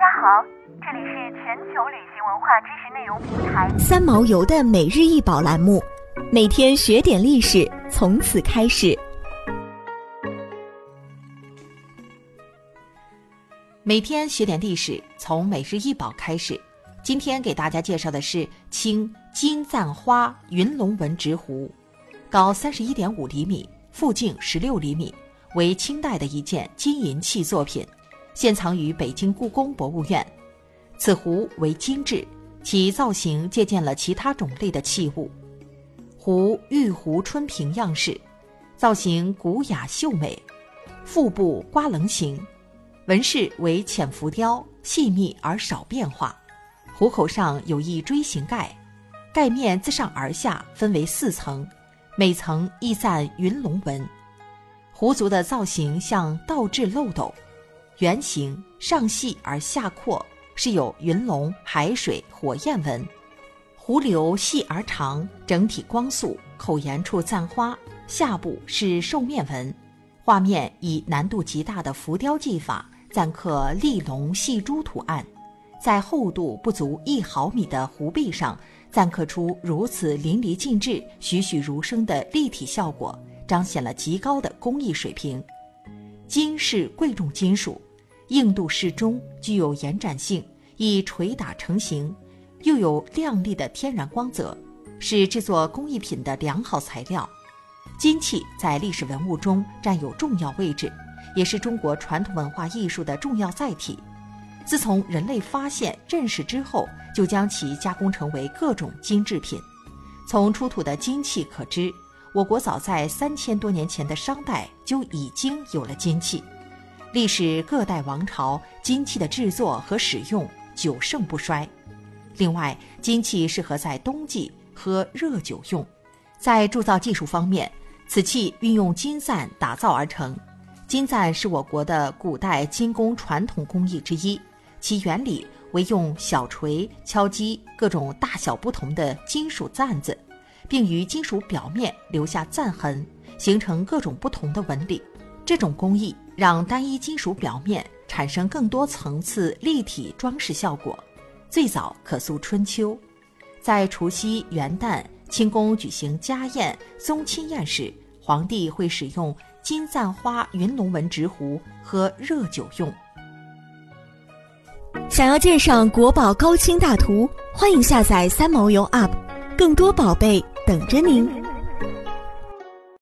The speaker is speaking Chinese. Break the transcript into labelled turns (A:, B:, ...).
A: 大家好，这里是全球旅行文化知识内容平台
B: 三毛游的每日一宝栏目，每天学点历史，从此开始。
C: 每天学点历史，从每日一宝开始。今天给大家介绍的是清金赞花云龙纹直壶，高三十一点五厘米，腹径十六厘米，为清代的一件金银器作品。现藏于北京故宫博物院。此壶为精致，其造型借鉴了其他种类的器物。壶玉壶春瓶样式，造型古雅秀美，腹部瓜棱形，纹饰为浅浮雕，细密而少变化。壶口上有一锥形盖，盖面自上而下分为四层，每层亦散云龙纹。壶足的造型像倒置漏斗。圆形上细而下阔，是有云龙、海水、火焰纹；壶流细而长，整体光素，口沿处簪花，下部是兽面纹。画面以难度极大的浮雕技法錾刻立龙戏珠图案，在厚度不足一毫米的壶壁上錾刻出如此淋漓尽致、栩栩如生的立体效果，彰显了极高的工艺水平。金是贵重金属。硬度适中，具有延展性，易捶打成型，又有亮丽的天然光泽，是制作工艺品的良好材料。金器在历史文物中占有重要位置，也是中国传统文化艺术的重要载体。自从人类发现、认识之后，就将其加工成为各种精制品。从出土的金器可知，我国早在三千多年前的商代就已经有了金器。历史各代王朝金器的制作和使用久盛不衰。另外，金器适合在冬季喝热酒用。在铸造技术方面，此器运用金赞打造而成。金赞是我国的古代金工传统工艺之一，其原理为用小锤敲击各种大小不同的金属赞子，并于金属表面留下赞痕，形成各种不同的纹理。这种工艺让单一金属表面产生更多层次立体装饰效果，最早可溯春秋。在除夕、元旦，清宫举行家宴、宗亲宴时，皇帝会使用金簪花云龙纹直壶喝热酒用。
B: 想要鉴赏国宝高清大图，欢迎下载三毛游 App，更多宝贝等着您。